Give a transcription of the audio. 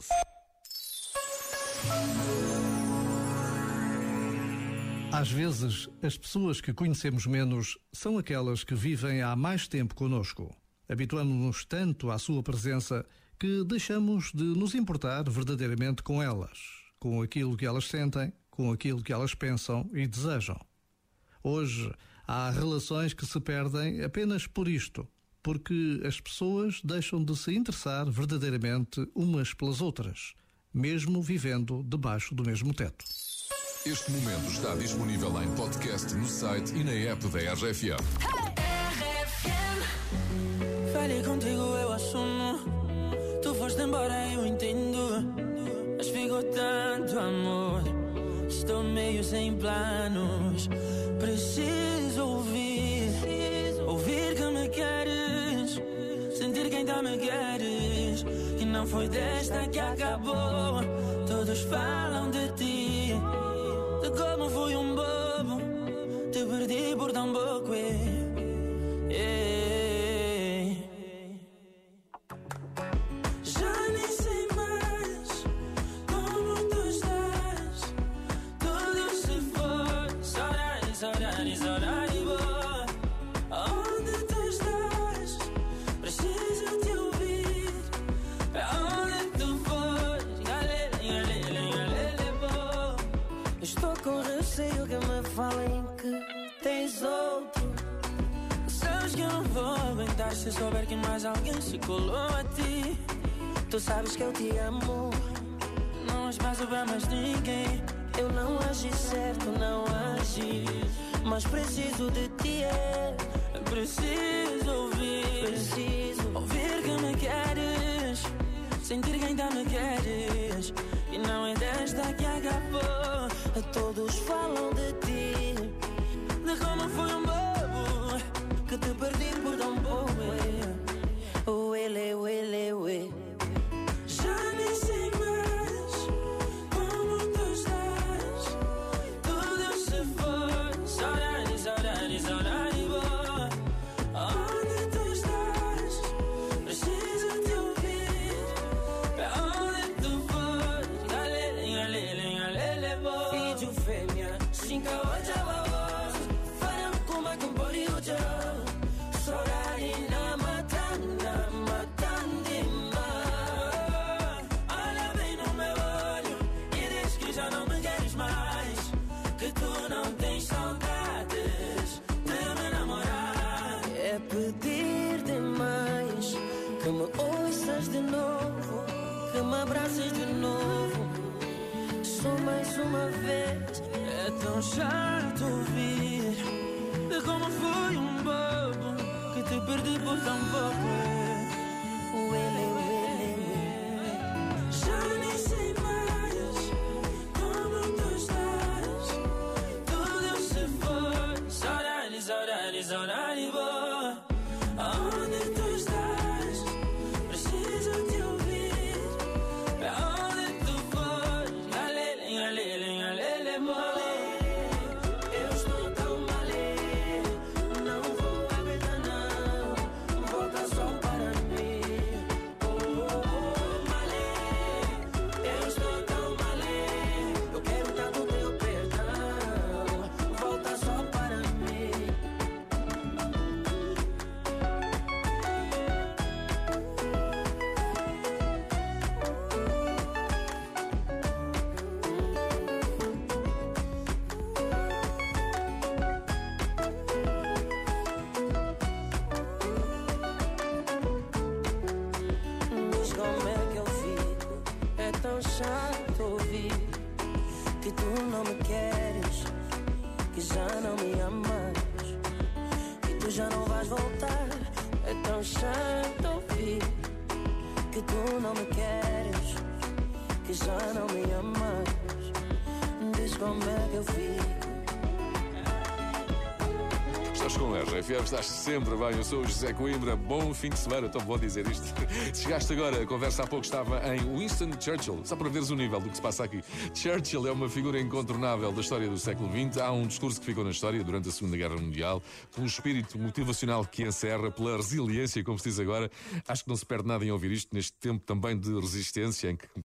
12. Às vezes, as pessoas que conhecemos menos são aquelas que vivem há mais tempo conosco. Habituamos-nos tanto à sua presença que deixamos de nos importar verdadeiramente com elas, com aquilo que elas sentem, com aquilo que elas pensam e desejam. Hoje, há relações que se perdem apenas por isto, porque as pessoas deixam de se interessar verdadeiramente umas pelas outras, mesmo vivendo debaixo do mesmo teto. Este momento está disponível em podcast no site e na app da RFM. Falei contigo, eu assumo. Tu foste embora, eu entendo. Mas ficou tanto amor. Estou meio sem planos. Preciso. Ouvir ainda me queres. Que não foi desta que acabou. Todos falam de ti. De como fui um bobo. Estou com receio que me falem que tens outro. Sabes que eu não vou aguentar se souber que mais alguém se colou a ti. Tu sabes que eu te amo. Não há espaço para mais ninguém. Eu não agi certo, não agi. Mas preciso de ti, é. Preciso ouvir. Preciso ouvir que me queres. Sentir que ainda me queres. E não é desta que acabou. Todos falam de ti. De como fui um bobo. Que te perdi por tão pouco. Fêmea, cinca hoja babos. Faram kuma kumbori ujo. Sorari na matanda, matandima. Olha bem no meu olho e diz que já não me queres mais. Que tu não tens saudades de me namorar. É pedir demais que me ouças de novo, que me abraces de novo. Só mais uma vez. É tão chato ouvir de como fui um bobo que te perdi por tão pouco. Tão chato ouvir que tu não me queres, que já não me amas, que tu já não vais voltar. É tão chato ouvir que tu não me queres, que já não me amas. Diz como é que eu fico. Com a RFM, estás sempre bem. Eu sou o José Coimbra. Bom fim de semana, tão bom dizer isto. Chegaste agora, a conversa há pouco estava em Winston Churchill, só para veres o nível do que se passa aqui. Churchill é uma figura incontornável da história do século XX. Há um discurso que ficou na história durante a Segunda Guerra Mundial, pelo espírito motivacional que encerra, pela resiliência, como se diz agora. Acho que não se perde nada em ouvir isto neste tempo também de resistência, em que